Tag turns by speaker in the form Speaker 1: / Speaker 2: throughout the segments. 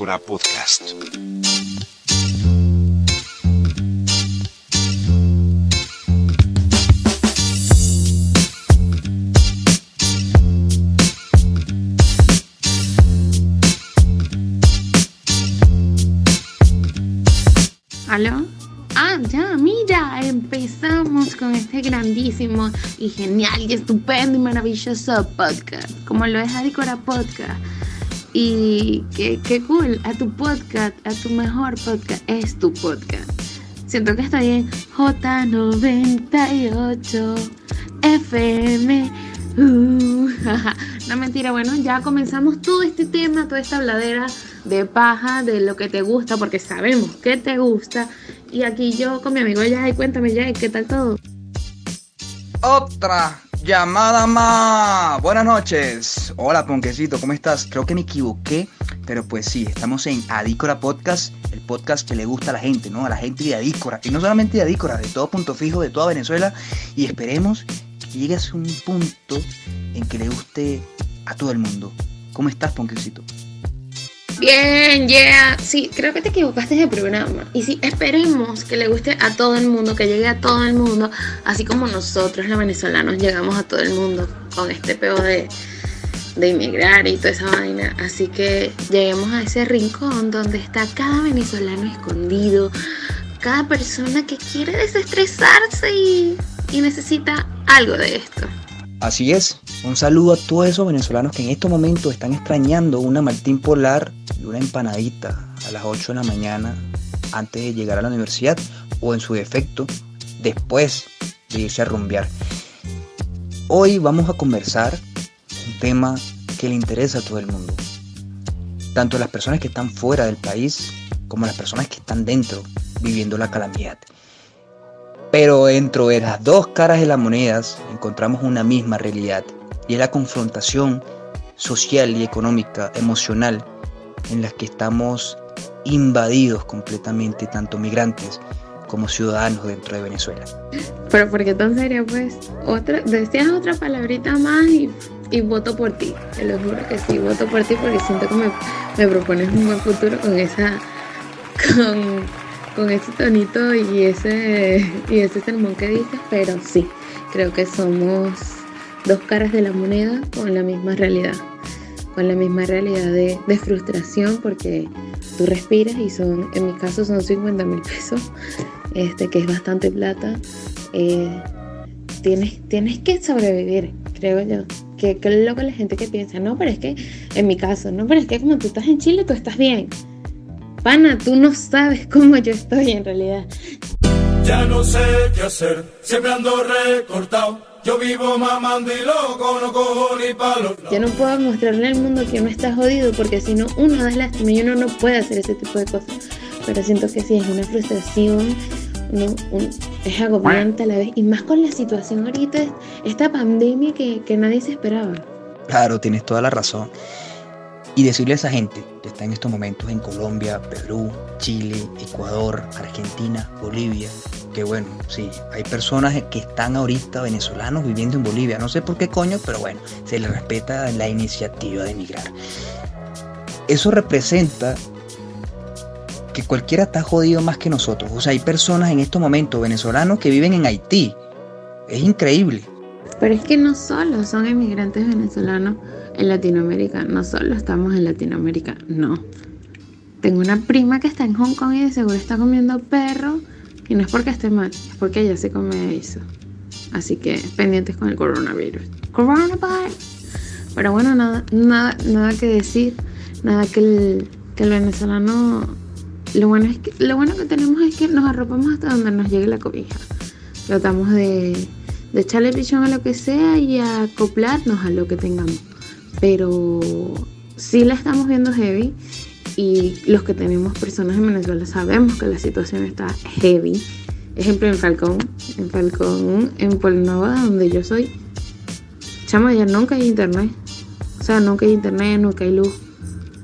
Speaker 1: Adícora Podcast.
Speaker 2: ¿Aló? Ah, ya, mira, empezamos con este grandísimo y genial y estupendo y maravilloso podcast, como lo es Adicora Podcast. Y qué, qué cool, a tu podcast, a tu mejor podcast, es tu podcast. Siento que estoy en J98 FM. Uh, no mentira, bueno, ya comenzamos todo este tema, toda esta habladera de paja, de lo que te gusta, porque sabemos que te gusta. Y aquí yo con mi amigo Jay, cuéntame Jay, ¿qué tal todo?
Speaker 3: Otra llamada más. Buenas noches. Hola, Ponquecito, ¿cómo estás? Creo que me equivoqué, pero pues sí, estamos en Adícora Podcast, el podcast que le gusta a la gente, ¿no? A la gente de Adícora. Y no solamente de Adícora, de todo punto fijo, de toda Venezuela. Y esperemos que llegues a un punto en que le guste a todo el mundo. ¿Cómo estás, Ponquecito?
Speaker 2: Bien, yeah. Sí, creo que te equivocaste de programa. Y sí, esperemos que le guste a todo el mundo, que llegue a todo el mundo, así como nosotros los venezolanos llegamos a todo el mundo con este peo de, de inmigrar y toda esa vaina. Así que lleguemos a ese rincón donde está cada venezolano escondido, cada persona que quiere desestresarse y, y necesita algo de esto.
Speaker 3: Así es, un saludo a todos esos venezolanos que en estos momentos están extrañando una Martín Polar y una empanadita a las 8 de la mañana antes de llegar a la universidad o en su defecto después de irse a rumbear. Hoy vamos a conversar un tema que le interesa a todo el mundo, tanto a las personas que están fuera del país como a las personas que están dentro viviendo la calamidad. Pero dentro de las dos caras de las monedas encontramos una misma realidad y es la confrontación social y económica, emocional, en la que estamos invadidos completamente, tanto migrantes como ciudadanos dentro de Venezuela.
Speaker 2: Pero ¿por qué tan serio? Pues otra, decías otra palabrita más y, y, voto por ti. Te lo juro que sí, voto por ti porque siento que me, me propones un buen futuro con esa... con con ese tonito y ese, y ese sermón que dices, pero sí, creo que somos dos caras de la moneda con la misma realidad, con la misma realidad de, frustración porque tú respiras y son, en mi caso son 50 mil pesos, este, que es bastante plata. Eh, tienes, tienes que sobrevivir, creo yo. Que, que la gente que piensa, no, pero es que, en mi caso, no, pero es que como tú estás en Chile, tú estás bien. Pana, tú no sabes cómo yo estoy en realidad.
Speaker 4: Ya no sé qué hacer, siempre ando recortado. Yo vivo mamando y loco, no cojo ni palo.
Speaker 2: Ya no puedo mostrarle al mundo que uno está jodido porque si no, uno da lástima y uno no puede hacer ese tipo de cosas. Pero siento que sí, es una frustración, ¿no? Un, es agobiante a la vez. Y más con la situación ahorita, esta pandemia que, que nadie se esperaba.
Speaker 3: Claro, tienes toda la razón y decirle a esa gente que está en estos momentos en Colombia, Perú, Chile, Ecuador, Argentina, Bolivia, que bueno, sí, hay personas que están ahorita venezolanos viviendo en Bolivia, no sé por qué coño, pero bueno, se les respeta la iniciativa de emigrar. Eso representa que cualquiera está jodido más que nosotros. O sea, hay personas en estos momentos venezolanos que viven en Haití. Es increíble.
Speaker 2: Pero es que no solo son inmigrantes venezolanos en Latinoamérica, no solo estamos en Latinoamérica, no. Tengo una prima que está en Hong Kong y de seguro está comiendo perro. Y no es porque esté mal, es porque ella se come eso. Así que pendientes con el coronavirus. Coronavirus. Pero bueno, nada, nada, nada que decir. Nada que el, que el venezolano. Lo bueno, es que, lo bueno que tenemos es que nos arropamos hasta donde nos llegue la cobija. Tratamos de, de echarle pichón a lo que sea y acoplarnos a lo que tengamos pero sí la estamos viendo heavy y los que tenemos personas en Venezuela sabemos que la situación está heavy. Ejemplo en Falcón, en Falcón, en Polinova, donde yo soy, chama, ya nunca hay internet. O sea, nunca hay internet, nunca hay luz.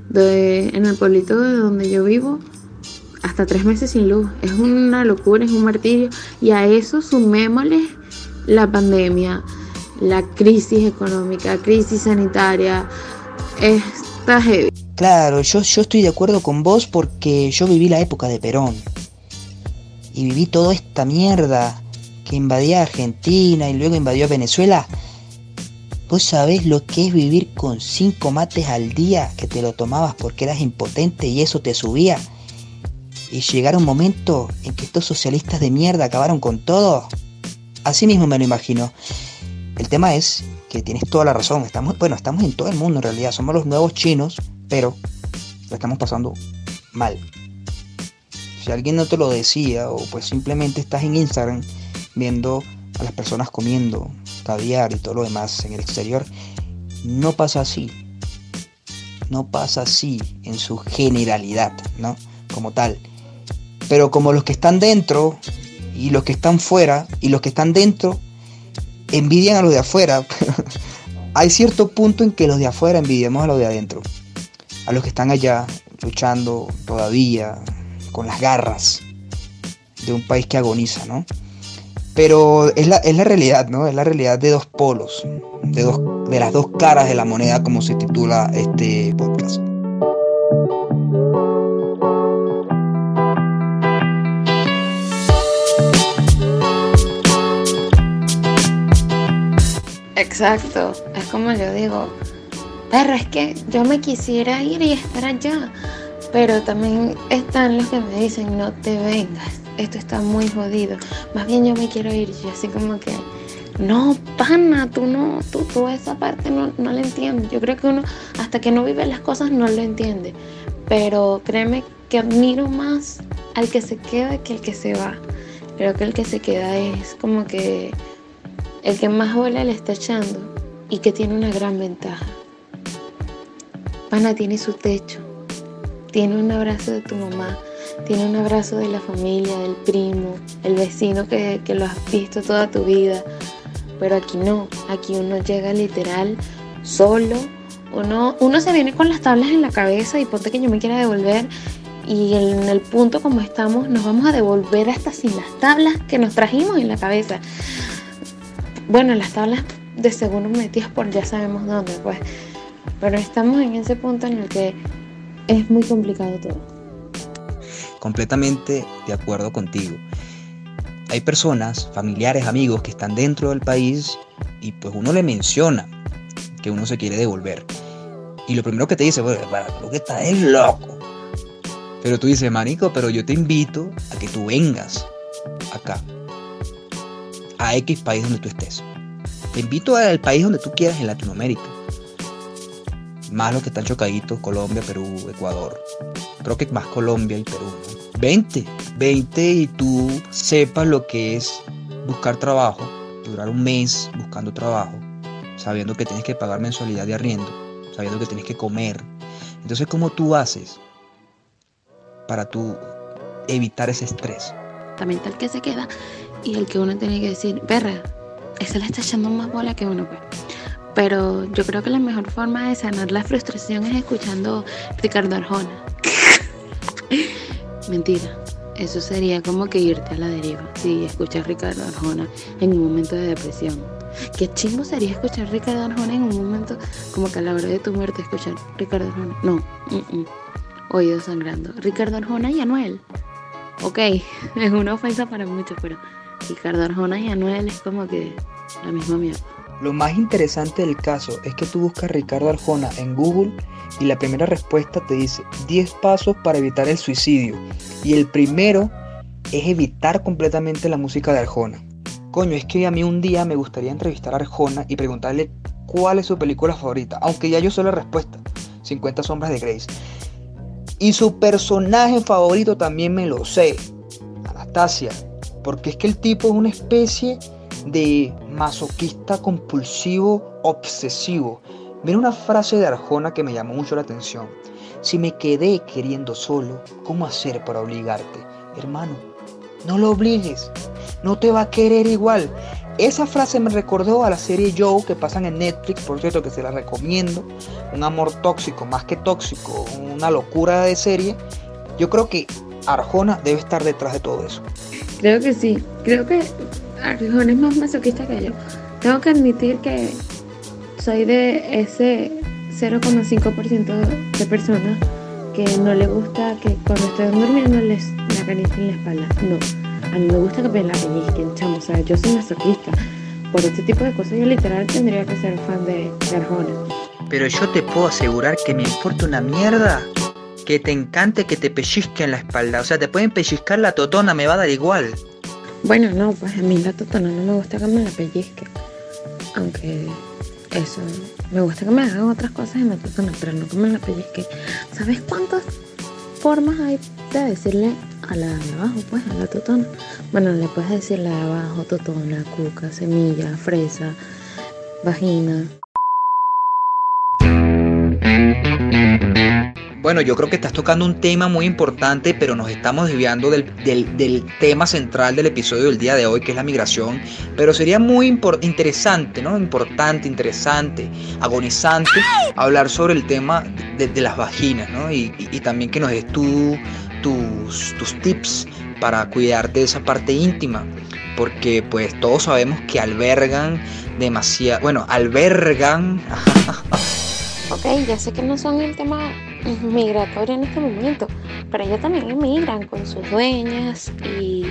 Speaker 2: De, en el pueblito de donde yo vivo, hasta tres meses sin luz. Es una locura, es un martirio. Y a eso sumémosle la pandemia, la crisis económica, crisis sanitaria, está heavy.
Speaker 3: Claro, yo, yo estoy de acuerdo con vos porque yo viví la época de Perón. Y viví toda esta mierda que invadía Argentina y luego invadió Venezuela. ¿Vos sabés lo que es vivir con cinco mates al día que te lo tomabas porque eras impotente y eso te subía? Y llegar un momento en que estos socialistas de mierda acabaron con todo. Así mismo me lo imagino. El tema es que tienes toda la razón. Estamos, bueno, estamos en todo el mundo en realidad. Somos los nuevos chinos pero lo estamos pasando mal. Si alguien no te lo decía o pues simplemente estás en Instagram viendo a las personas comiendo caviar y todo lo demás en el exterior, no pasa así. No pasa así en su generalidad, ¿no? Como tal. Pero como los que están dentro y los que están fuera y los que están dentro envidian a los de afuera, hay cierto punto en que los de afuera envidiamos a los de adentro a los que están allá luchando todavía con las garras de un país que agoniza, ¿no? Pero es la, es la realidad, ¿no? Es la realidad de dos polos, de, dos, de las dos caras de la moneda, como se titula este podcast.
Speaker 2: Exacto, es como yo digo, Perro, es que yo me quisiera ir y estar allá. Pero también están los que me dicen, no te vengas, esto está muy jodido. Más bien yo me quiero ir. Yo así como que, no, pana, tú no, tú, tú esa parte no, no la entiendes. Yo creo que uno, hasta que no vive las cosas, no lo entiende. Pero créeme que admiro más al que se queda que al que se va. Creo que el que se queda es como que el que más bola le está echando y que tiene una gran ventaja. Pana tiene su techo, tiene un abrazo de tu mamá, tiene un abrazo de la familia, del primo, el vecino que, lo has visto toda tu vida. Pero aquí no, aquí uno llega literal solo, uno, uno se viene con las tablas en la cabeza y ponte que yo me quiera devolver y en el punto como estamos nos vamos a devolver hasta sin las tablas que nos trajimos en la cabeza. Bueno, las tablas de seguro metidas por ya sabemos dónde, pues. Pero estamos en ese punto en el que es muy complicado todo.
Speaker 3: Completamente de acuerdo contigo. Hay personas, familiares, amigos que están dentro del país y pues uno le menciona que uno se quiere devolver. Y lo primero que te dice, bueno, lo que estás es loco. Pero tú dices, manico, pero yo te invito a que tú vengas acá, a X país donde tú estés. Te invito al país donde tú quieras en Latinoamérica más los que están chocaditos, Colombia, Perú, Ecuador. Creo que más Colombia y Perú. 20, 20 y tú sepas lo que es buscar trabajo, durar un mes buscando trabajo, sabiendo que tienes que pagar mensualidad de arriendo, sabiendo que tienes que comer. Entonces, ¿cómo tú haces para tú evitar ese estrés?
Speaker 2: También tal que se queda y el que uno tiene que decir, perra, ese le está echando más bola que uno, pues. Pero yo creo que la mejor forma de sanar la frustración es escuchando Ricardo Arjona. Mentira. Eso sería como que irte a la deriva si escuchas Ricardo Arjona en un momento de depresión. Qué chingo sería escuchar Ricardo Arjona en un momento como que a la hora de tu muerte escuchar Ricardo Arjona. No, oído sangrando. Ricardo Arjona y Anuel. Ok, es una ofensa para muchos, pero Ricardo Arjona y Anuel es como que la misma mierda.
Speaker 3: Lo más interesante del caso es que tú buscas Ricardo Arjona en Google y la primera respuesta te dice 10 pasos para evitar el suicidio. Y el primero es evitar completamente la música de Arjona. Coño, es que a mí un día me gustaría entrevistar a Arjona y preguntarle cuál es su película favorita, aunque ya yo sé la respuesta, 50 sombras de Grace. Y su personaje favorito también me lo sé, Anastasia, porque es que el tipo es una especie de masoquista compulsivo obsesivo. Mira una frase de Arjona que me llamó mucho la atención. Si me quedé queriendo solo, ¿cómo hacer para obligarte? Hermano, no lo obligues. No te va a querer igual. Esa frase me recordó a la serie Joe que pasan en Netflix, por cierto que se la recomiendo. Un amor tóxico, más que tóxico, una locura de serie. Yo creo que Arjona debe estar detrás de todo eso.
Speaker 2: Creo que sí. Creo que Arjona es más masoquista que yo. Tengo que admitir que soy de ese 0,5% de personas que no le gusta que cuando estén durmiendo les acaricien la espalda. No, a mí me gusta que me la pellizquen, chamo. O sea, yo soy masoquista. Por este tipo de cosas yo literal tendría que ser fan de, de Arjona.
Speaker 3: Pero yo te puedo asegurar que me importa una mierda que te encante que te pellizquen la espalda. O sea, te pueden pellizcar la totona, me va a dar igual.
Speaker 2: Bueno, no, pues a mí la totona no me gusta que me la pellizquen. Aunque eso, me gusta que me hagan otras cosas en la totona, pero no que me la pellizquen. ¿Sabes cuántas formas hay de decirle a la de abajo, pues, a la totona? Bueno, le puedes decir la de abajo, totona, cuca, semilla, fresa, vagina.
Speaker 3: Bueno, yo creo que estás tocando un tema muy importante, pero nos estamos desviando del, del- tema central del episodio del día de hoy, que es la migración. Pero sería muy interesante, ¿no? Importante, interesante, agonizante, hablar sobre el tema de, las vaginas, ¿no? Y, y- y también que nos des tú tus, tus tips para cuidarte de esa parte íntima. Porque pues todos sabemos que albergan demasiado, bueno, albergan
Speaker 2: Ok, ya sé que no son el tema migratorio en este momento, pero ellas también emigran con sus dueñas y,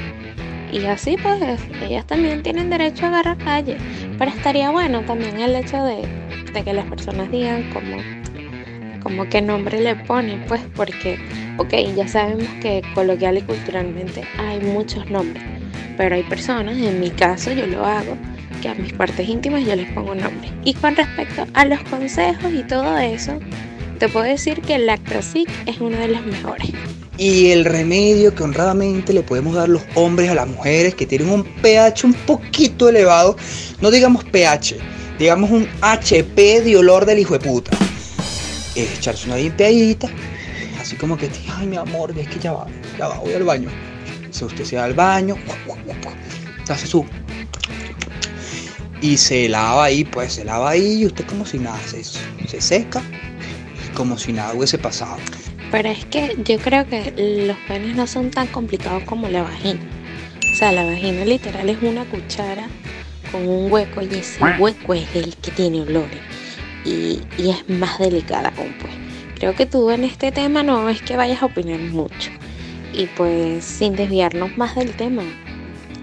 Speaker 2: y así pues ellas también tienen derecho a agarrar calle. Pero estaría bueno también el hecho de, de que las personas digan como, como qué nombre le ponen, pues porque, ok, ya sabemos que coloquial y culturalmente hay muchos nombres, pero hay personas, en mi caso yo lo hago, que a mis partes íntimas yo les pongo nombre. Y con respecto a los consejos y todo eso, te puedo decir que el Lactosic es uno de los mejores.
Speaker 3: Y el remedio que honradamente le podemos dar los hombres a las mujeres que tienen un pH un poquito elevado, no digamos pH, digamos un HP de olor del hijo de puta, es echarse una limpiadita, así como que, ay mi amor, es que ya va, ya va, voy al baño. Si usted se va al baño, hace su... Y se lava ahí, pues se lava ahí y usted como si nada, se, se seca como si nada hubiese pasado.
Speaker 2: Pero es que yo creo que los penes no son tan complicados como la vagina. O sea, la vagina literal es una cuchara con un hueco y ese hueco es el que tiene olores. Y, y es más delicada aún, pues. Creo que tú en este tema no es que vayas a opinar mucho. Y pues sin desviarnos más del tema,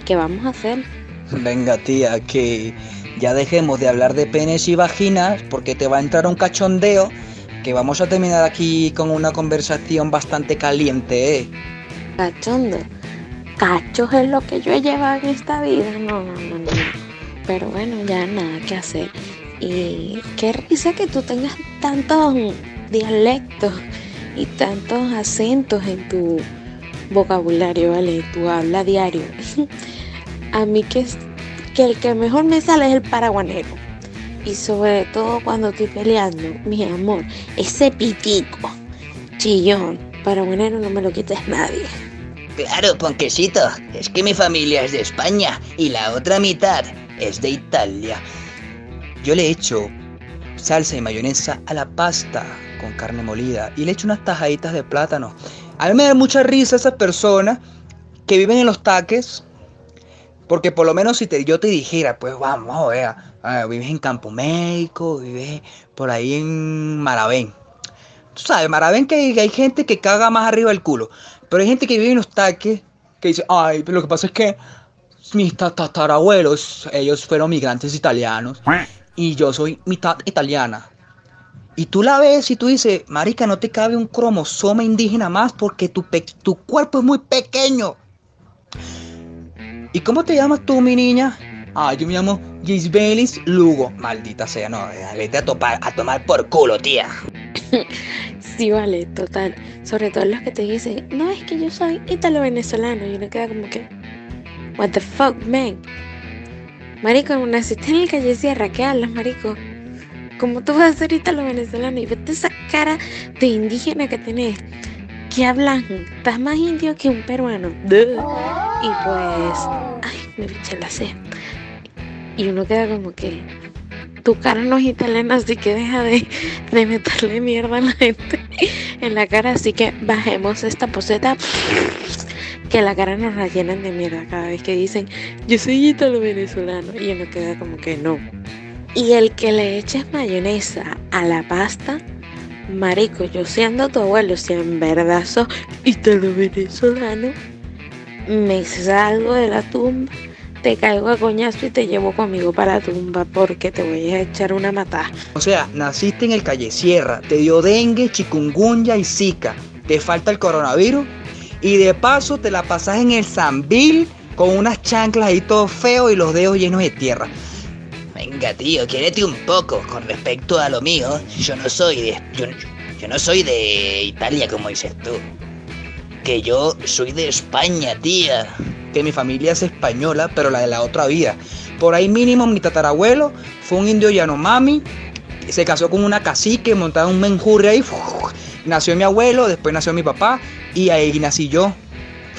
Speaker 2: ¿qué vamos a hacer?
Speaker 3: Venga, tía, que ya dejemos de hablar de penes y vaginas porque te va a entrar un cachondeo que vamos a terminar aquí con una conversación bastante caliente, ¿eh?
Speaker 2: Cachondo. Cachos es lo que yo he llevado en esta vida. No, no, no, no. Pero bueno, ya nada que hacer. Y qué risa que tú tengas tantos dialectos y tantos acentos en tu vocabulario, ¿vale? Tu habla diario. A mí que, que el que mejor me sale es el paraguanero. Y sobre todo cuando estoy peleando, mi amor, ese pitico, chillón, paraguanero no me lo quites nadie.
Speaker 1: Claro, Ponquecito, es que mi familia es de España y la otra mitad es de Italia.
Speaker 3: Yo le echo salsa y mayonesa a la pasta con carne molida y le echo unas tajaditas de plátano. A mí me da mucha risa esas personas que viven en los taques, porque por lo menos si te, yo te dijera, pues vamos, vea, ah, vives en Campo México, vives por ahí en Maravén. Tú sabes, Maravén que hay, gente que caga más arriba del culo, pero hay gente que vive en los taques que dice, ay, pero lo que pasa es que mis ta- tatarabuelos, ellos fueron migrantes italianos y yo soy mitad italiana. Y tú la ves y tú dices, marica, no te cabe un cromosoma indígena más porque tu, tu cuerpo es muy pequeño. ¿Y cómo te llamas tú, mi niña? Ah, yo me llamo Gisbelis Lugo. Maldita sea, no, eh, vete a, topar, a tomar por culo, tía.
Speaker 2: Sí, vale, total. Sobre todo los que te dicen, no, es que yo soy italo-venezolano. Y uno queda como que, what the fuck, man. Marico, naciste en el calle Sierra, ¿qué hablas, marico? ¿Cómo tú vas a ser italo-venezolano? Y vete esa cara de indígena que tenés. ¿Qué hablas? Estás más indio que un peruano. Duh. Y pues, ay, me piché la C. Y uno queda como que, tu cara no es italiana, así que deja de, de meterle mierda a la gente en la cara. Así que bajemos esta poseta. Que la cara nos la de mierda cada vez que dicen yo soy italo venezolano. Y uno queda como que no. Y el que le eches mayonesa a la pasta, marico, yo siendo tu abuelo, si en verdad sos italo venezolano, me salgo de la tumba, te caigo a coñazo y te llevo conmigo para la tumba porque te voy a echar una matada.
Speaker 3: O sea, naciste en el Calle Sierra, te dio dengue, chikungunya y zika, te falta el coronavirus y de paso te la pasas en el Zambil con unas chanclas ahí todo feo y los dedos llenos de tierra.
Speaker 1: Venga, tío, quiérete un poco con respecto a lo mío. Yo no soy de. Yo, yo no soy de Italia, como dices tú. Que yo soy de España, tía.
Speaker 3: Que mi familia es española, pero la de la otra vida. Por ahí mínimo mi tatarabuelo fue un indio Yanomami. Se casó con una cacique, montaba un menjurre ahí. Nació mi abuelo, después nació mi papá y ahí nací yo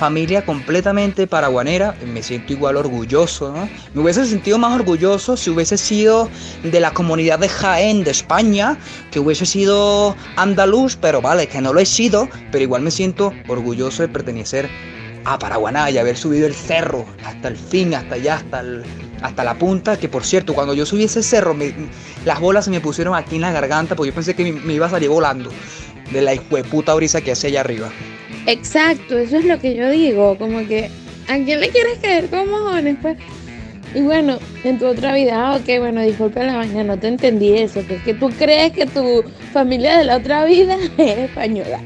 Speaker 3: familia completamente paraguanera, me siento igual orgulloso, ¿no? Me hubiese sentido más orgulloso si hubiese sido de la comunidad de Jaén, de España, que hubiese sido andaluz, pero vale, que no lo he sido, pero igual me siento orgulloso de pertenecer a Paraguaná y haber subido el cerro hasta el fin, hasta allá, hasta, hasta la punta, que por cierto, cuando yo subí ese cerro, las bolas se me pusieron aquí en la garganta, porque yo pensé que me, iba a salir volando de la puta brisa que hace allá arriba.
Speaker 2: Exacto, eso es lo que yo digo, como que ¿a quién le quieres caer como jóvenes? Pues? Y bueno, en tu otra vida, ah, ok, bueno, disculpa la vaina, no te entendí eso, que es que tú crees que tu familia de la otra vida es española.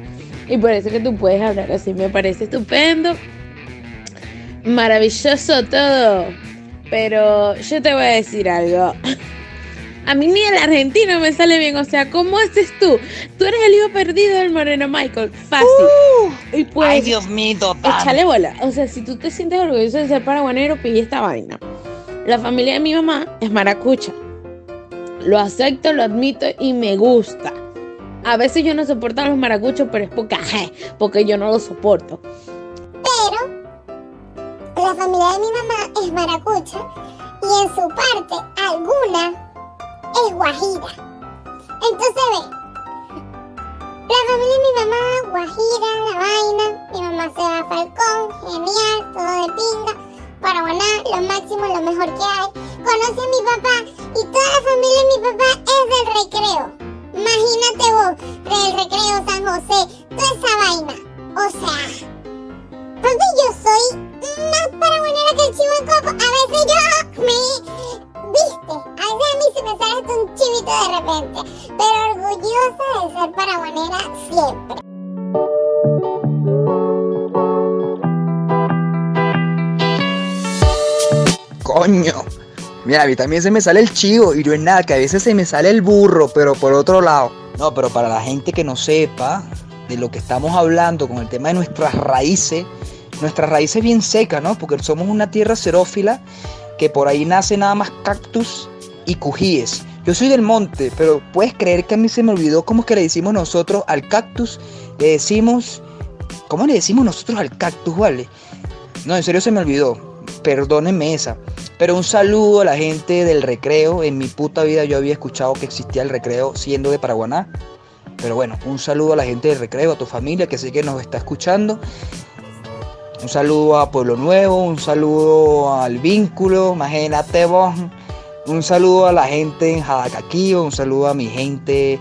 Speaker 2: Y por eso que tú puedes hablar así, me parece estupendo. Maravilloso todo. Pero yo te voy a decir algo. A mí ni el argentino me sale bien. O sea, ¿cómo haces tú? Tú eres el hijo perdido del Moreno Michael. Fácil.
Speaker 1: Uh, y pues, ay, Dios mío,
Speaker 2: Échale bola. O sea, si tú te sientes orgulloso de ser paraguanero, pide esta vaina. La familia de mi mamá es maracucha. Lo acepto, lo admito y me gusta. A veces yo no soporto a los maracuchos, pero es porque, porque yo no los soporto.
Speaker 5: Pero la familia de mi mamá es maracucha y en su parte alguna es Guajira. Entonces ve, la familia de mi mamá, Guajira, la vaina, mi mamá se va a Falcón, genial, todo de pinga, Paraguaná, lo máximo, lo mejor que hay. Conoce a mi papá y toda la familia de mi papá es del recreo. Imagínate vos, del recreo San José, toda esa vaina. O sea, porque yo soy más paraguanera que el chivo en coco. A veces yo me ¿Viste? A veces a mí se me sale un chivito de repente, pero orgullosa de ser paraguanera siempre.
Speaker 3: Coño. Mira, a mí también se me sale el chivo y no es nada, que a veces se me sale el burro, pero por otro lado. No, pero para la gente que no sepa de lo que estamos hablando con el tema de nuestras raíces, nuestras raíces bien secas, ¿no? Porque somos una tierra xerófila que por ahí nace nada más cactus y cujíes. Yo soy del monte, pero puedes creer que a mí se me olvidó cómo es que le decimos nosotros al cactus. Le decimos. ¿Cómo le decimos nosotros al cactus, vale? No, en serio se me olvidó. Perdónenme esa. Pero un saludo a la gente del recreo. En mi puta vida yo había escuchado que existía el recreo siendo de Paraguaná. Pero bueno, un saludo a la gente del recreo, a tu familia que sé que nos está escuchando. Un saludo a Pueblo Nuevo, un saludo al vínculo, imagínate vos. Un saludo a la gente en Jadacaquío, un saludo a mi gente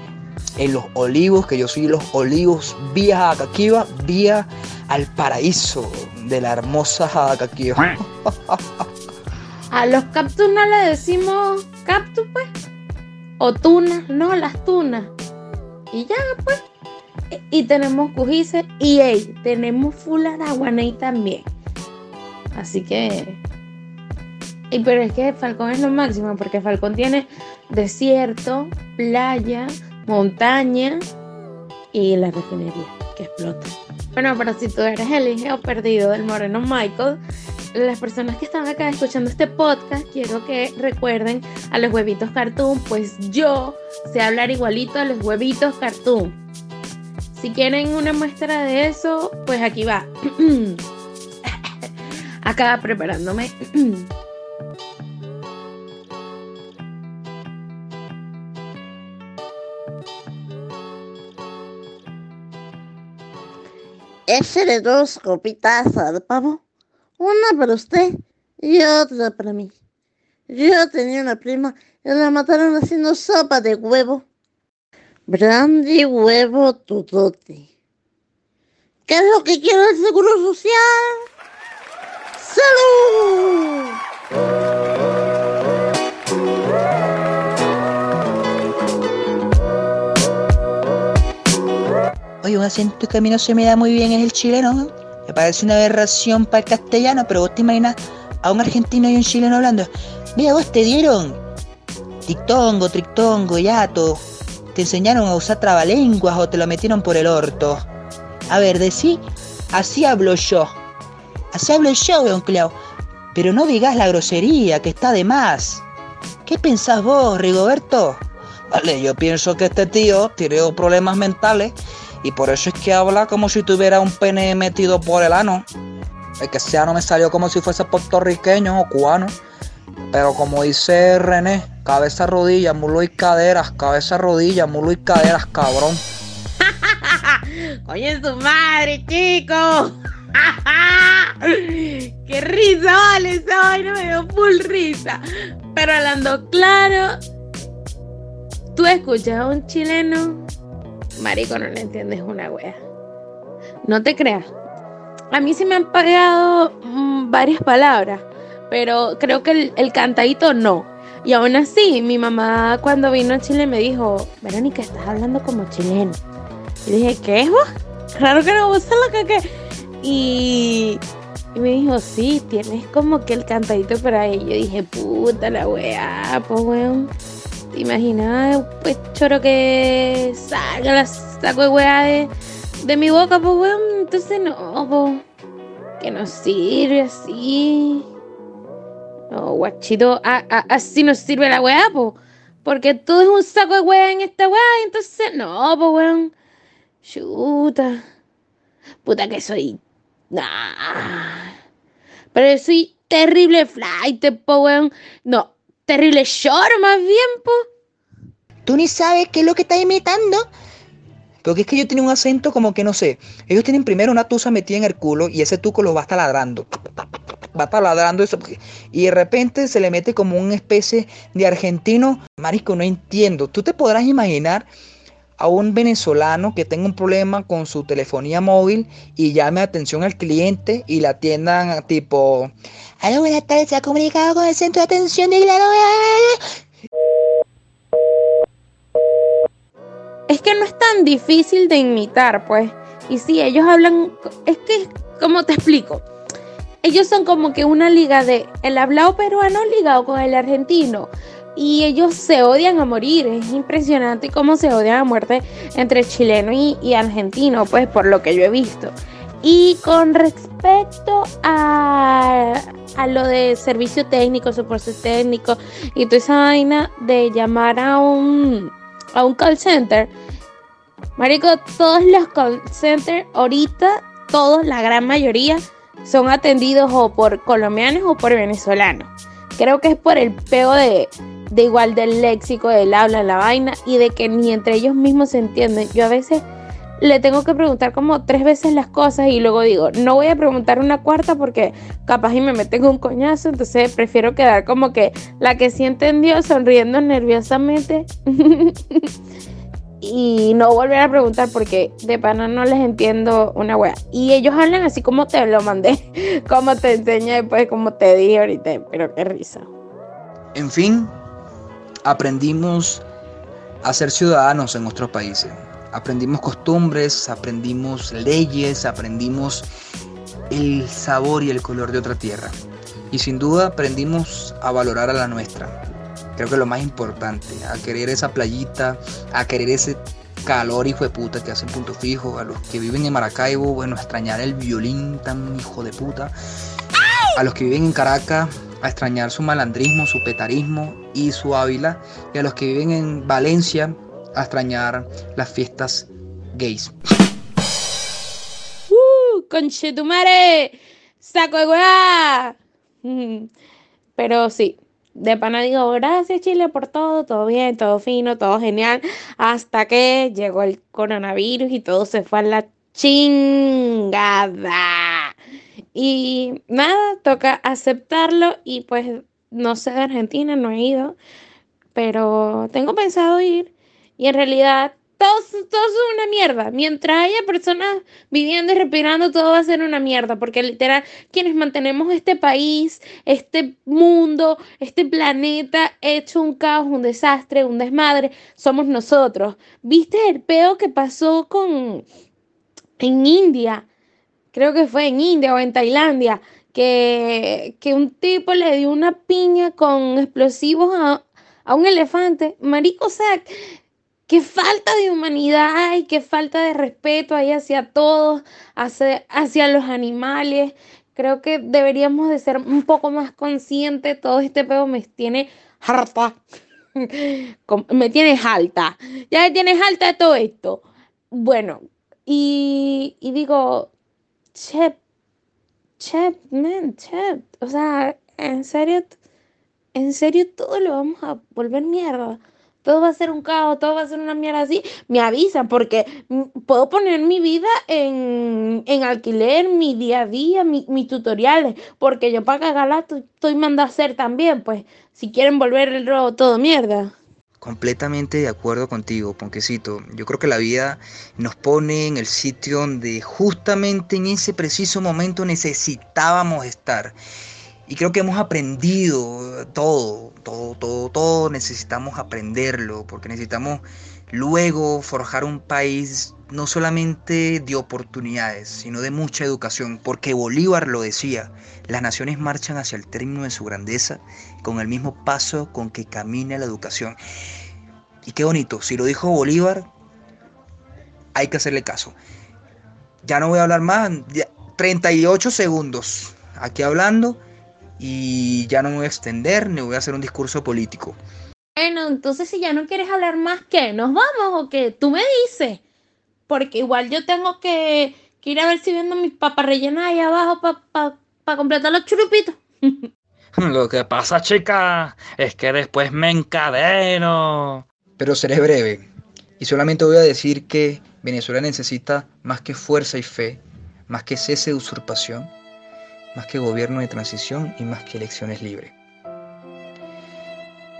Speaker 3: en Los Olivos, que yo soy Los Olivos, vía Jadacaquío, vía al paraíso de la hermosa Jadacaquío.
Speaker 2: A los cactus no le decimos cactus, pues. O tunas, no, las tunas. Y ya, pues. Y tenemos Cujice y hey, tenemos Full Araguaney también. Así que. Y pero es que Falcón es lo máximo, porque Falcón tiene desierto, playa, montaña y la refinería que explota. Bueno, pero si tú eres el hijo perdido del Moreno Michael, las personas que están acá escuchando este podcast, quiero que recuerden a los huevitos cartoon, pues yo sé hablar igualito a los huevitos cartoon. Si quieren una muestra de eso, pues aquí va. Acá preparándome.
Speaker 6: de dos copitas de pavo. Una para usted y otra para mí. Yo tenía una prima y la mataron haciendo sopa de huevo. Brandy huevo tutote. ¿Qué es lo que quiere el Seguro Social? ¡Salud!
Speaker 3: Oye, un acento que a mí no se me da muy bien es el chileno. ¿no? Me parece una aberración para el castellano, pero vos te imaginas a un argentino y un chileno hablando. Mira, vos te dieron dictongo, trictongo, yato. Te enseñaron a usar trabalenguas o te lo metieron por el orto. A ver, decí, así hablo yo. Así hablo yo, don Clau. Pero no digas la grosería, que está de más. ¿Qué pensás vos, Rigoberto? Vale, yo pienso que este tío tiene problemas mentales y por eso es que habla como si tuviera un pene metido por el ano. El que sea no me salió como si fuese puertorriqueño o cubano. Pero como dice René, cabeza, rodilla, mulo y caderas, cabeza, rodilla, mulo y caderas, cabrón.
Speaker 2: Oye, su madre, chicos. ¡Qué risa, vale! Esa no me dio full risa. Pero hablando claro, tú escuchas a un chileno, marico, no le entiendes una wea. No te creas. A mí se me han pagado mm, varias palabras, pero creo que el, cantadito no. Y aún así, mi mamá cuando vino a Chile me dijo, Verónica, estás hablando como chileno. Y dije, ¿qué es vos? Claro que no, vos lo que... que-". Y, me dijo, sí, tienes como que el cantadito por ahí. Yo dije, puta la weá, pues weón. ¿Te imaginas, pues choro que salga la saco de weá de, de mi boca, pues weón? Entonces no, pues. Que no sirve así. No, guachito, a- a- así no sirve la weá, pues. Porque todo es un saco de weá en esta weá, entonces no, pues weón. Chuta. Puta que soy. Nah. Pero yo soy terrible flight, po, weón. No, terrible short más bien, po.
Speaker 3: Tú ni sabes qué es lo que estás imitando. Porque es que ellos tienen un acento como que no sé. Ellos tienen primero una tusa metida en el culo y ese tuco lo va taladrando. Va taladrando eso. Y de repente se le mete como una especie de argentino. Marisco, no entiendo. Tú te podrás imaginar a un venezolano que tenga un problema con su telefonía móvil y llame atención al cliente y la atiendan tipo. Aló, buenas tardes, se ha comunicado con el centro de atención de.
Speaker 2: Es que no es tan difícil de imitar, pues. Y sí, ellos hablan. Es que, ¿cómo te explico? Ellos son como que una liga de el hablado peruano ligado con el argentino. Y ellos se odian a morir. Es impresionante cómo se odian a muerte entre chileno y, y argentino, pues por lo que yo he visto. Y con respecto a, a lo de servicio técnico, soporte técnico y toda esa vaina de llamar a un, a un call center, Marico, todos los call centers ahorita, todos, la gran mayoría, son atendidos o por colombianos o por venezolanos. Creo que es por el peo de, de igual del léxico, del habla, la vaina y de que ni entre ellos mismos se entienden. Yo a veces le tengo que preguntar como tres veces las cosas y luego digo, no voy a preguntar una cuarta porque capaz y me meten un coñazo, entonces prefiero quedar como que la que sí entendió sonriendo nerviosamente y no volver a preguntar porque de pana no les entiendo una wea. Y ellos hablan así como te lo mandé, como te enseñé después, como te dije ahorita, pero qué risa.
Speaker 3: En fin, aprendimos a ser ciudadanos en nuestros países. Aprendimos costumbres, aprendimos leyes, aprendimos el sabor y el color de otra tierra. Y sin duda aprendimos a valorar a la nuestra. Creo que lo más importante, a querer esa playita, a querer ese calor hijo de puta que hacen punto fijo, a los que viven en Maracaibo, bueno, a extrañar el violín tan hijo de puta, a los que viven en Caracas, a extrañar su malandrismo, su petarismo y su Ávila, y a los que viven en Valencia, a extrañar las fiestas gays.
Speaker 2: ¡Uh! ¡Conchetumare! ¡Saco de! Mm. Pero sí, de pana digo, gracias Chile por todo, todo bien, todo fino, todo genial, hasta que llegó el coronavirus y todo se fue a la chingada. Y nada, toca aceptarlo y pues no sé de Argentina, no he ido, pero tengo pensado ir y en realidad todo, todo es una mierda. Mientras haya personas viviendo y respirando, todo va a ser una mierda, porque literal, quienes mantenemos este país, este mundo, este planeta hecho un caos, un desastre, un desmadre, somos nosotros. ¿Viste el peo que pasó con en India? Creo que fue en India o en Tailandia, que, que un tipo le dio una piña con explosivos a, a un elefante. Marico, o sea, qué falta de humanidad y qué falta de respeto hay hacia todos, hacia, hacia los animales. Creo que deberíamos de ser un poco más conscientes. Todo este pedo me tiene harta. me tienes alta. Ya me tienes alta de todo esto. Bueno, y, y digo, che, che, man, che. O sea, en serio, en serio todo lo vamos a volver mierda todo va a ser un caos, todo va a ser una mierda así, me avisan porque puedo poner mi vida en, alquiler, mi día a día, mis tutoriales, porque yo para cagarla estoy mandando a hacer también, pues si quieren volver el robo todo mierda.
Speaker 3: Completamente de acuerdo contigo, Ponquecito. Yo creo que la vida nos pone en el sitio donde justamente en ese preciso momento necesitábamos estar. Y creo que hemos aprendido todo, todo, todo, todo necesitamos aprenderlo, porque necesitamos luego forjar un país no solamente de oportunidades, sino de mucha educación, porque Bolívar lo decía, las naciones marchan hacia el término de su grandeza con el mismo paso con que camina la educación. Y qué bonito, si lo dijo Bolívar, hay que hacerle caso. Ya no voy a hablar más, 38 segundos aquí hablando y ya no me voy a extender ni voy a hacer un discurso político.
Speaker 2: Bueno, entonces si ya no quieres hablar más, ¿qué? ¿Nos vamos o qué? Tú me dices. Porque igual yo tengo que, ir a ver si vendo mis papas rellenas ahí abajo para completar los churupitos.
Speaker 7: Lo que pasa, chica, es que después me encadeno.
Speaker 3: Pero seré breve. Y solamente voy a decir que Venezuela necesita más que fuerza y fe, más que cese de usurpación, más que gobierno de transición y más que elecciones libres.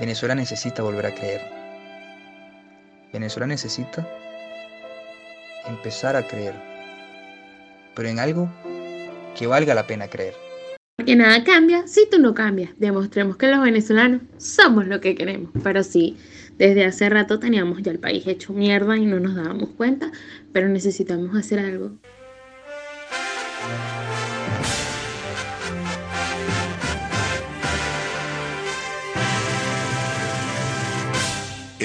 Speaker 3: Venezuela necesita volver a creer. Venezuela necesita empezar a creer, pero en algo que valga la pena creer.
Speaker 2: Porque nada cambia si tú no cambias. Demostremos que los venezolanos somos lo que queremos. Pero sí, desde hace rato teníamos ya el país hecho mierda y no nos dábamos cuenta, pero necesitamos hacer algo.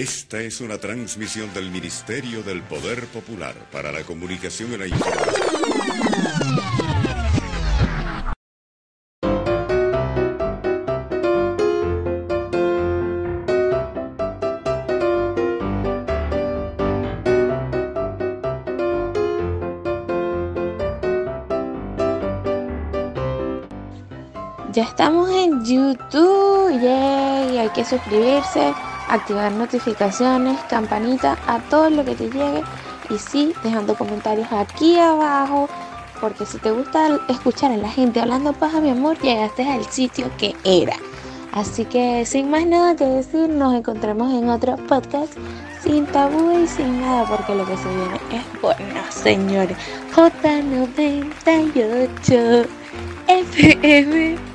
Speaker 8: Esta es una transmisión del Ministerio del Poder Popular para la Comunicación y la Información.
Speaker 2: Ya estamos en YouTube, y hay que suscribirse activar notificaciones, campanita, a todo lo que te llegue y sí, dejando comentarios aquí abajo, porque si te gusta escuchar a la gente hablando paja, mi amor, llegaste al sitio que era. Así que sin más nada que decir, nos encontramos en otro podcast sin tabú y sin nada, porque lo que se viene es bueno, señores. J98 FM.